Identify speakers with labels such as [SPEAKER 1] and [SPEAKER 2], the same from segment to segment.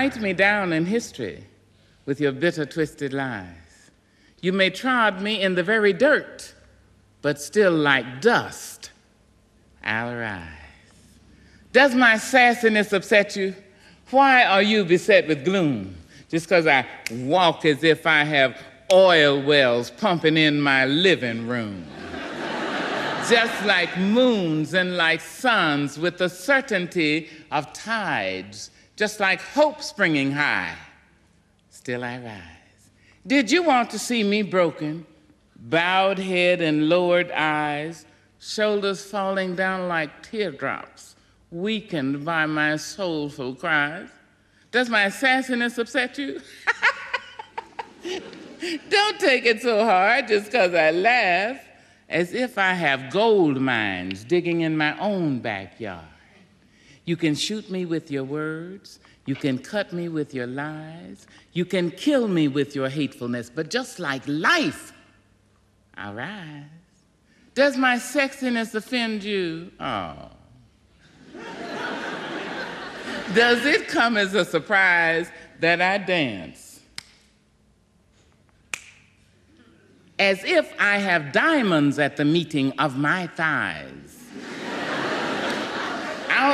[SPEAKER 1] Write me down in history with your bitter, twisted lies. You may trod me in the very dirt, but still like dust, I'll rise. Does my sassiness upset you? Why are you beset with gloom? Just because I walk as if I have oil wells pumping in my living room. Just like moons and like suns with the certainty of tides just like hope springing high, still I rise. Did you want to see me broken, bowed head and lowered eyes, shoulders falling down like teardrops, weakened by my soulful cries? Does my sassiness upset you? Don't take it so hard just because I laugh, as if I have gold mines digging in my own backyard. You can shoot me with your words. You can cut me with your lies. You can kill me with your hatefulness. But just like life, I rise. Does my sexiness offend you? Oh. Does it come as a surprise that I dance? As if I have diamonds at the meeting of my thighs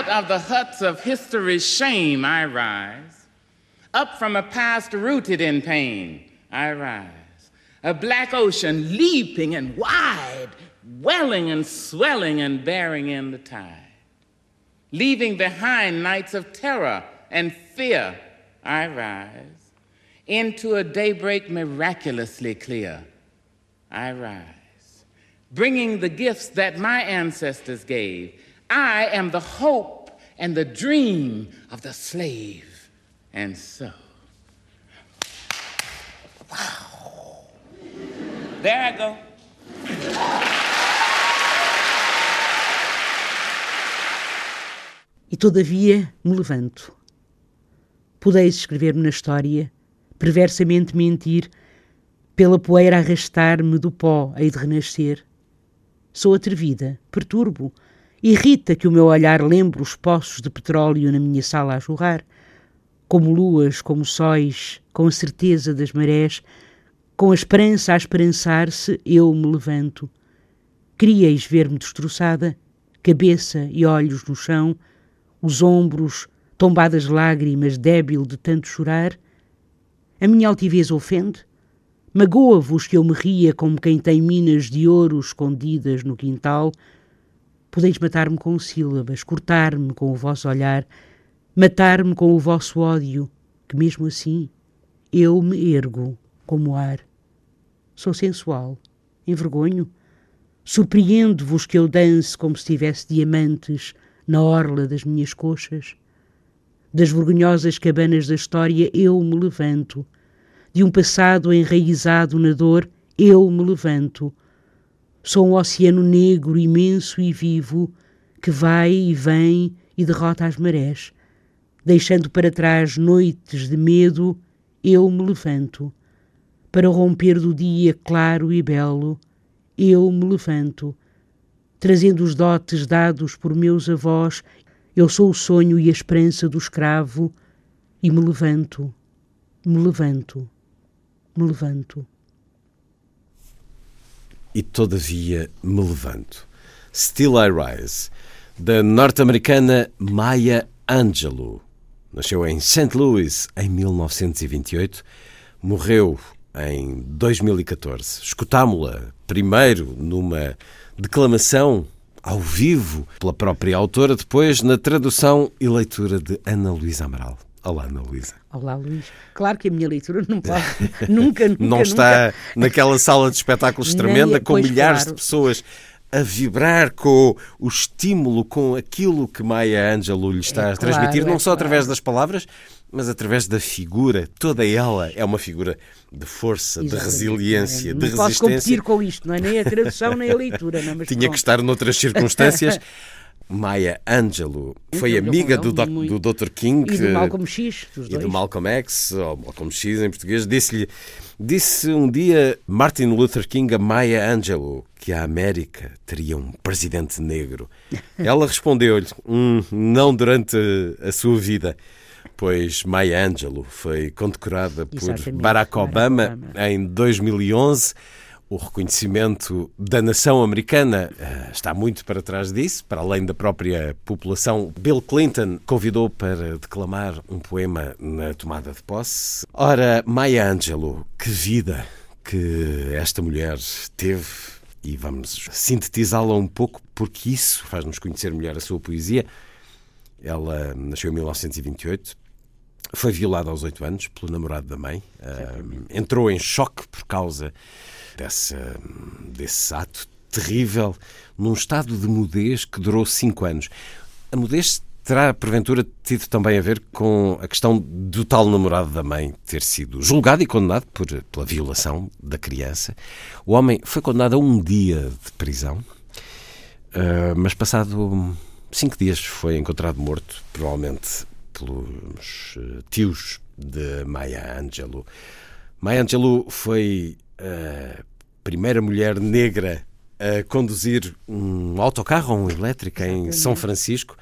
[SPEAKER 1] out of the huts of history's shame, I rise. Up from a past rooted in pain, I rise. A black ocean leaping and wide, welling and swelling and bearing in the tide. Leaving behind nights of terror and fear, I rise. Into a daybreak miraculously clear, I rise. Bringing the gifts that my ancestors gave I am the hope and the dream of the slave. And so, wow. There I go.
[SPEAKER 2] E todavia me levanto. Podeis escrever-me na história, perversamente mentir, pela poeira arrastar-me do pó, hei de renascer. Sou atrevida, perturbo, Irrita que o meu olhar lembre os poços de petróleo na minha sala a jorrar, como luas, como sóis, com a certeza das marés, com a esperança a esperançar-se, eu me levanto. Queríeis ver-me destroçada, cabeça e olhos no chão, os ombros, tombadas lágrimas, débil de tanto chorar? A minha altivez ofende? Magoa-vos que eu me ria como quem tem minas de ouro escondidas no quintal, Podeis matar-me com sílabas, cortar-me com o vosso olhar, matar-me com o vosso ódio, que mesmo assim eu me ergo como ar. Sou sensual, envergonho, surpreendo-vos que eu dance como se tivesse diamantes na orla das minhas coxas. Das vergonhosas cabanas da história eu me levanto, de um passado enraizado na dor eu me levanto, Sou um oceano negro, imenso e vivo, que vai e vem e derrota as marés. Deixando para trás noites de medo, eu me levanto. Para romper do dia claro e belo, eu me levanto. Trazendo os dotes dados por meus avós, eu sou o sonho e a esperança do escravo, e me levanto, me levanto, me levanto
[SPEAKER 3] e todavia me levanto. Still I Rise, da norte-americana Maya Angelou. Nasceu em St. Louis em 1928, morreu em 2014. Escutámo-la primeiro numa declamação ao vivo pela própria autora, depois na tradução e leitura de Ana Luísa Amaral. Olá, Ana Luísa.
[SPEAKER 2] Olá, Luís. Claro que a minha leitura não pode, nunca, nunca,
[SPEAKER 3] Não está naquela sala de espetáculos tremenda
[SPEAKER 2] Nem-
[SPEAKER 3] com milhares
[SPEAKER 2] claro.
[SPEAKER 3] de pessoas a vibrar com o estímulo, com aquilo que Maya Angelou lhe está
[SPEAKER 2] É
[SPEAKER 3] a transmitir,
[SPEAKER 2] claro,
[SPEAKER 3] não
[SPEAKER 2] é
[SPEAKER 3] só através
[SPEAKER 2] claro.
[SPEAKER 3] das palavras, mas através da figura. Toda ela é uma figura de força, de
[SPEAKER 2] Exatamente.
[SPEAKER 3] resiliência,
[SPEAKER 2] não
[SPEAKER 3] de
[SPEAKER 2] posso
[SPEAKER 3] resistência.
[SPEAKER 2] competir com isto, não é nem a tradução nem a leitura. Não, é? mas
[SPEAKER 3] Tinha
[SPEAKER 2] pronto.
[SPEAKER 3] que estar noutras circunstâncias. Maya Angelou foi
[SPEAKER 2] Eu-
[SPEAKER 3] amiga do, doc- do Dr. King
[SPEAKER 2] E do Malcolm X, dos
[SPEAKER 3] e
[SPEAKER 2] dois.
[SPEAKER 3] do Malcolm X, ou Malcolm X em português, disse-lhe, disse um dia Martin Luther King a Maya Angelou que a América teria um presidente negro. Ela respondeu-lhe, "Hum, não durante a sua vida, pois Maya Angelou foi condecorada por Barack
[SPEAKER 2] Barack
[SPEAKER 3] Obama,
[SPEAKER 2] Obama.
[SPEAKER 3] em 2011. O reconhecimento da nação americana eh, está muito para trás disso, para além da própria população. Bill Clinton convidou para declamar um poema na tomada de posse. Ora, Maya Angelou, que vida que esta mulher teve. E vamos sintetizá-la um pouco, porque isso faz-nos conhecer melhor a sua poesia. Ela nasceu em 1928, foi violada aos oito anos pelo namorado da mãe. Ah, entrou em choque por causa dessa, desse ato terrível, num estado de mudez que durou cinco anos. A mudez terá, porventura, tido também a ver com a questão do tal namorado da mãe ter sido julgado e condenado por, pela violação da criança. O homem foi condenado a um dia de prisão, ah, mas passado cinco dias foi encontrado morto, provavelmente pelos eh, tios de Maya Angelou. Maya Angelou foi a primeira mulher negra a conduzir um autocarro ou um elétrico em São Francisco.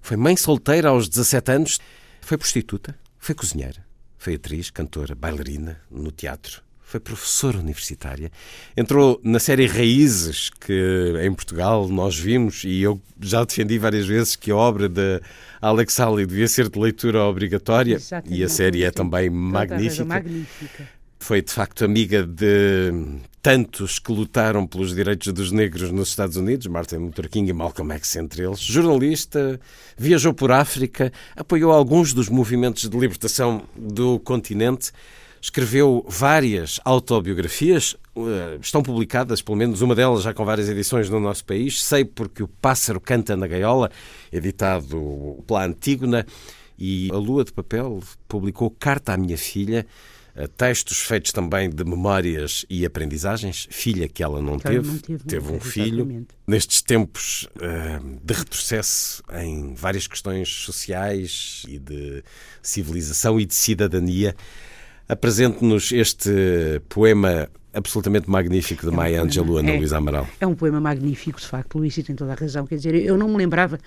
[SPEAKER 3] Foi mãe solteira aos 17 anos. Foi prostituta, foi cozinheira, foi atriz, cantora, bailarina no teatro. Foi professora universitária. Entrou na série Raízes, que em Portugal nós vimos, e eu já defendi várias vezes que a obra de Alex Haley devia ser de leitura obrigatória.
[SPEAKER 2] Exatamente.
[SPEAKER 3] E a série é também magnífica
[SPEAKER 2] magnífica.
[SPEAKER 3] Foi de facto amiga de tantos que lutaram pelos direitos dos negros nos Estados Unidos, Martin Luther King e Malcolm X entre eles. Jornalista, viajou por África, apoiou alguns dos movimentos de libertação do continente, escreveu várias autobiografias, eh, estão publicadas, pelo menos uma delas já com várias edições no nosso país. Sei porque o pássaro canta na gaiola, editado pela Antígona, e a Lua de Papel publicou Carta à Minha Filha, textos feitos também de memórias e aprendizagens, filha que ela não
[SPEAKER 2] Que
[SPEAKER 3] teve,
[SPEAKER 2] não teve, não
[SPEAKER 3] um
[SPEAKER 2] teve,
[SPEAKER 3] filho.
[SPEAKER 2] exatamente.
[SPEAKER 3] Nestes tempos eh, de retrocesso em várias questões sociais e de civilização e de cidadania, apresente-nos este poema absolutamente magnífico de Maya
[SPEAKER 2] poema,
[SPEAKER 3] Angelou, Ana
[SPEAKER 2] é.
[SPEAKER 3] Luísa Amaral.
[SPEAKER 2] É um poema magnífico, de facto, Luís, e tem toda a razão. Quer dizer, eu não me lembrava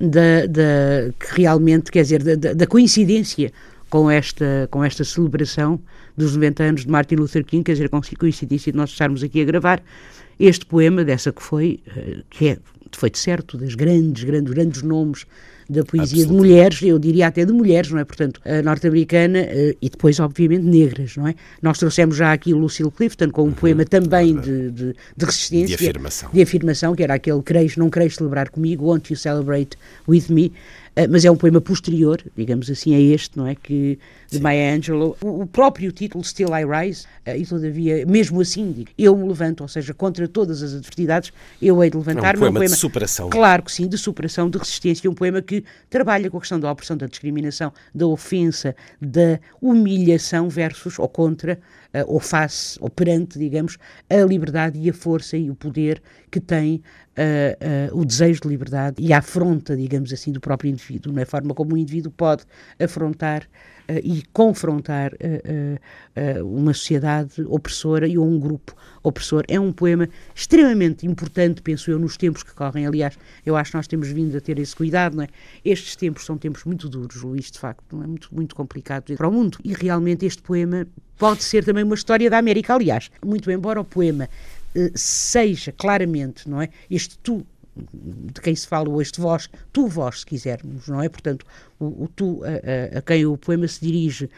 [SPEAKER 2] da, da que realmente, quer dizer, da- da coincidência com esta, com esta celebração dos 90 anos de Martin Luther King, quer dizer, com coincidência de nós estarmos aqui a gravar este poema, dessa que foi, eh, que é, foi de certo, das grandes, grandes, grandes nomes da poesia de mulheres, eu diria até de mulheres, não é? Portanto, norte-americana eh, e depois, obviamente, negras, não é? Nós trouxemos já aqui o Lucille Clifton com um poema também de, de, de resistência.
[SPEAKER 3] De afirmação.
[SPEAKER 2] De afirmação, que era aquele Creis, não queres celebrar comigo, Won't you celebrate with me? Eh, mas é um poema posterior, digamos assim, a este, não é? Que, de Maya Angelou. O, próprio título, Still I Rise, eh, e todavia, mesmo assim, digo, eu me levanto, ou seja, contra todas as adversidades, eu hei de levantar-me.
[SPEAKER 3] É um poema de superação.
[SPEAKER 2] Claro que sim, de superação, de resistência, um poema que trabalha com a questão da opressão, da discriminação, da ofensa, da humilhação versus ou contra, eh, ou face, ou perante, digamos, a liberdade e a força e o poder que tem eh, eh, o desejo de liberdade e a afronta, digamos assim, do próprio indivíduo, na forma como o indivíduo pode afrontar e confrontar eh, eh, eh, uma sociedade opressora e um grupo opressor. É um poema extremamente importante, penso eu, nos tempos que correm. Aliás, eu acho que nós temos vindo a ter esse cuidado, não é? Estes tempos são tempos muito duros, Luís, de facto, não é? Muito, muito complicado para o mundo. E realmente este poema pode ser também uma história da América. Aliás, muito embora o poema eh, seja claramente, não é? Este tu de quem se fala hoje de vós, tu vós, se quisermos, não é? Portanto, o, o tu a, a- a quem o poema se dirige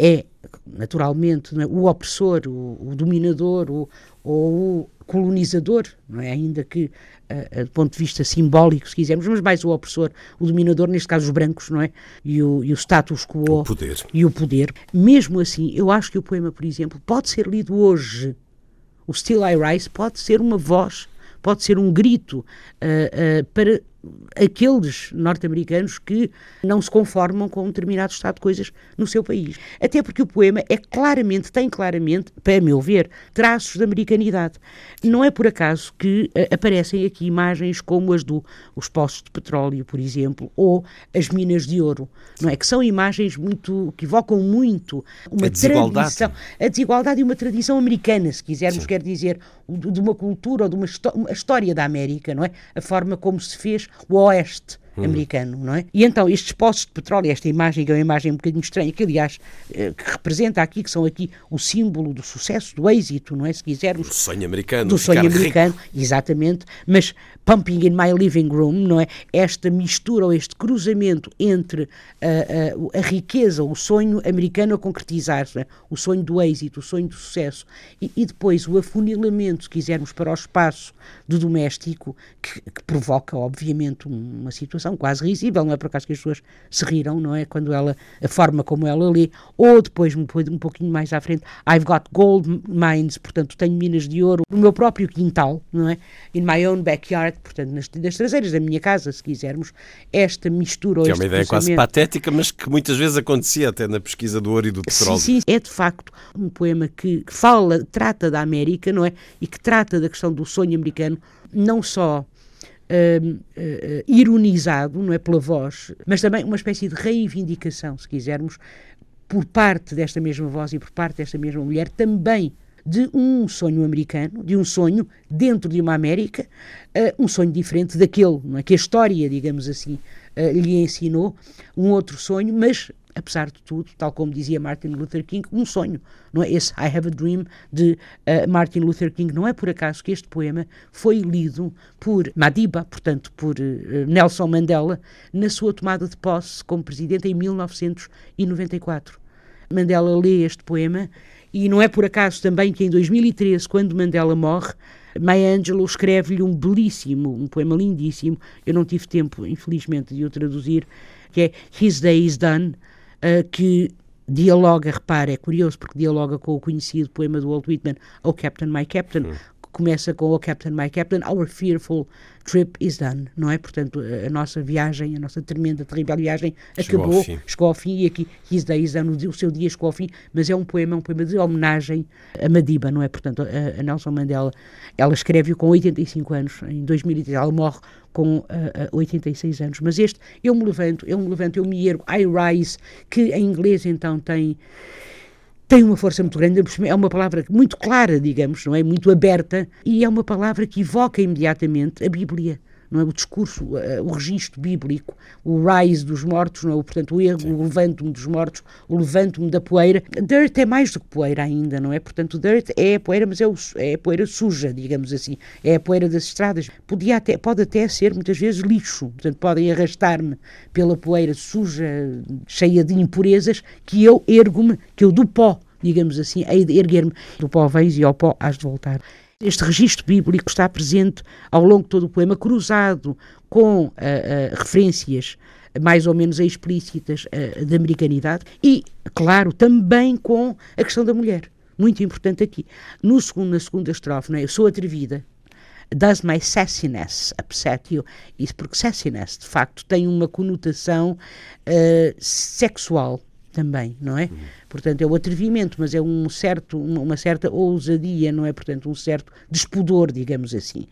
[SPEAKER 2] é, naturalmente, é? o opressor, o, o dominador, o, ou o colonizador, não é? ainda que uh, do ponto de vista simbólico, se quisermos, mas mais o opressor, o dominador, neste caso os brancos, não é? E o, e o status quo
[SPEAKER 3] o poder.
[SPEAKER 2] e o poder. Mesmo assim, eu acho que o poema, por exemplo, pode ser lido hoje. O Still I Rise pode ser uma voz, pode ser um grito uh, uh, para aqueles norte-americanos que não se conformam com um determinado estado de coisas no seu país. Até porque o poema é claramente, tem claramente, para meu ver, traços de americanidade. Não é por acaso que uh, aparecem aqui imagens como as dos do, poços de petróleo, por exemplo, ou as minas de ouro, não é? Que são imagens muito, que evocam muito uma
[SPEAKER 3] a desigualdade.
[SPEAKER 2] tradição, a desigualdade e uma tradição americana, se quisermos, Sim. quer dizer, de uma cultura ou de uma, uma história da América, não é? A forma como se fez o Oeste hum. americano, não é? E então estes poços de petróleo, esta imagem que é uma imagem um bocadinho estranha, que aliás eh, que representa aqui, que são aqui o símbolo do sucesso, do êxito, não é? Se quisermos.
[SPEAKER 3] Do sonho americano.
[SPEAKER 2] Do sonho americano,
[SPEAKER 3] rico.
[SPEAKER 2] exatamente. Mas Pumping in My Living Room, não é? Esta mistura ou este cruzamento entre a, a, a riqueza, o sonho americano a concretizar-se, é? o sonho do êxito, o sonho do sucesso, e, e, depois o afunilamento, se quisermos, para o espaço do doméstico, que, que provoca, obviamente, uma situação quase risível, não é por acaso que as pessoas se riram, não é? Quando ela, a forma como ela lê, ou depois, um, um pouquinho mais à frente, I've got gold mines, portanto, tenho minas de ouro no meu próprio quintal, não é? In my own backyard, portanto, nas, nas traseiras da minha casa, se quisermos, esta mistura.
[SPEAKER 3] Que é uma ideia quase patética, mas que muitas vezes acontecia até na pesquisa do ouro e do petróleo.
[SPEAKER 2] Sim, sim, é de facto um poema que fala, trata da América, não é? E que trata da questão do sonho americano, não só Uh, uh, ironizado, não é, pela voz, mas também uma espécie de reivindicação, se quisermos, por parte desta mesma voz e por parte desta mesma mulher, também de um sonho americano, de um sonho dentro de uma América, uh, um sonho diferente daquele é? que a história, digamos assim, uh, lhe ensinou, um outro sonho, mas apesar de tudo, tal como dizia Martin Luther King, um sonho, não é? Esse I Have a Dream de uh, Martin Luther King. Não é por acaso que este poema foi lido por Madiba, portanto, por uh, Nelson Mandela, na sua tomada de posse como presidente em 1994. Mandela lê este poema e não é por acaso também que em 2013, quando Mandela morre, Maya Angelou escreve-lhe um belíssimo, um poema lindíssimo, eu não tive tempo, infelizmente, de o traduzir, que é His Day is Done, uh, que dialoga, repara, é curioso porque dialoga com o conhecido poema do Walt Whitman, Oh Captain, My Captain, hum começa com Oh Captain, My Captain, Our Fearful Trip is Done, não é? Portanto, a nossa viagem, a nossa tremenda, terrível viagem chegou acabou, ao chegou ao fim e aqui His Day is Done, o seu dia chegou ao fim, mas é um poema, um poema de homenagem a Madiba, não é? Portanto, a, a Nelson Mandela, ela escreve-o com 85 anos, em 2003, ela morre com uh, 86 anos, mas este, eu me levanto, eu me levanto, eu me ergo, I rise, que em inglês então tem tem uma força muito grande, é uma palavra muito clara, digamos, não é? Muito aberta, e é uma palavra que evoca imediatamente a Bíblia não é? o discurso, uh, o registro bíblico, o rise dos mortos, não é? portanto, o erro, o levanto-me dos mortos, o levanto-me da poeira. Dirt é mais do que poeira ainda, não é? Portanto, dirt é a poeira, mas é, o, é a poeira suja, digamos assim, é a poeira das estradas. Podia até, pode até ser, muitas vezes, lixo, portanto, podem arrastar-me pela poeira suja, cheia de impurezas, que eu ergo-me, que eu do pó digamos assim, hei de erguer-me do pó vens e ao pó has de voltar. Este registro bíblico está presente ao longo de todo o poema, cruzado com uh, uh, referências mais ou menos explícitas uh, da americanidade e, claro, também com a questão da mulher. Muito importante aqui. No segundo, na segunda estrofe, não é? eu sou atrevida, Does my sassiness upset you? Isso porque sassiness, de facto, tem uma conotação uh, sexual também, não é? Uhum. Portanto, é o atrevimento, mas é um certo, uma, certa ousadia, não é? Portanto, um certo despudor, digamos assim.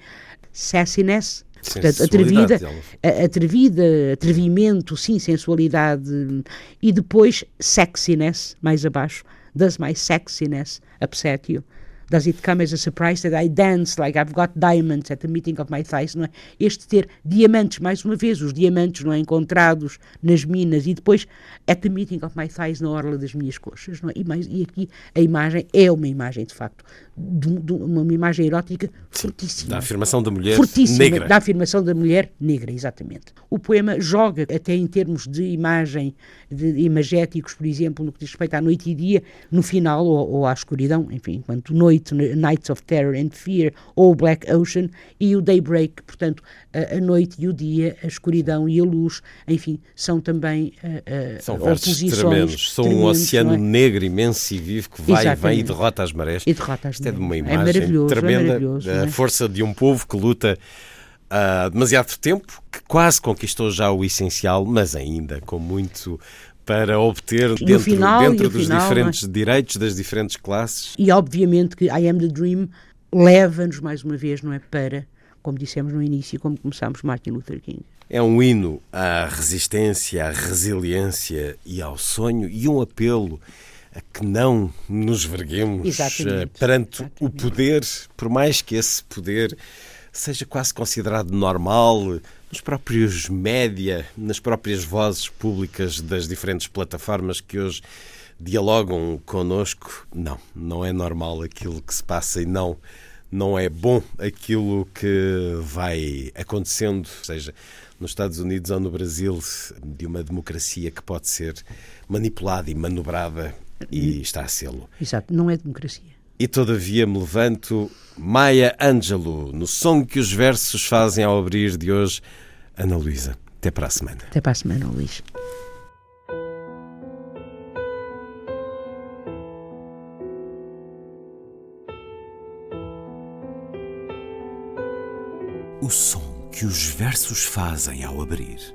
[SPEAKER 2] Sassiness, portanto, atrevida, atrevida, atrevimento, sim, sensualidade. E depois, sexiness, mais abaixo. Does my sexiness upset you? Does it come as a surprise that I dance like I've got diamonds at the meeting of my thighs? Não é? Este ter diamantes, mais uma vez, os diamantes não é? encontrados nas minas e depois at the meeting of my thighs na orla das minhas coxas. Não é? e, mais, e aqui a imagem é uma imagem, de facto, de, de uma imagem erótica fortíssima.
[SPEAKER 3] Da afirmação da mulher
[SPEAKER 2] fortíssima,
[SPEAKER 3] negra.
[SPEAKER 2] Da afirmação da mulher negra, exatamente. O poema joga até em termos de imagem, de imagéticos, por exemplo, no que diz respeito à noite e dia, no final, ou, ou à escuridão, enfim, enquanto noite Nights of Terror and Fear, ou Black Ocean, e o Daybreak, portanto, a, a noite e o dia, a escuridão e a luz, enfim, são também uh,
[SPEAKER 3] são oposições tremendos. São um oceano é? negro imenso e vivo que vai Exatamente. e vem e derrota as marés.
[SPEAKER 2] E derrota as
[SPEAKER 3] Isto é de uma é imagem é tremenda, é a força de um povo que luta há demasiado tempo, que quase conquistou já o essencial, mas ainda com muito para obter dentro, final, dentro dos final, diferentes mas... direitos das diferentes classes.
[SPEAKER 2] E obviamente que I Am the Dream leva-nos mais uma vez, não é, para, como dissemos no início, como começámos, Martin Luther King.
[SPEAKER 3] É um hino à resistência, à resiliência e ao sonho e um apelo a que não nos verguemos Exatamente. perante Exatamente. o poder, por mais que esse poder seja quase considerado normal nos próprios média, nas próprias vozes públicas das diferentes plataformas que hoje dialogam connosco. Não, não é normal aquilo que se passa e não não é bom aquilo que vai acontecendo, seja nos Estados Unidos ou no Brasil, de uma democracia que pode ser manipulada e manobrada e está a sê-lo.
[SPEAKER 2] Exato, não é democracia.
[SPEAKER 3] E todavia me levanto Maya Angelou, no som que os versos fazem ao abrir de hoje. Ana Luísa, até para a semana.
[SPEAKER 2] Até para a semana, Luís.
[SPEAKER 4] O som que os versos fazem ao abrir.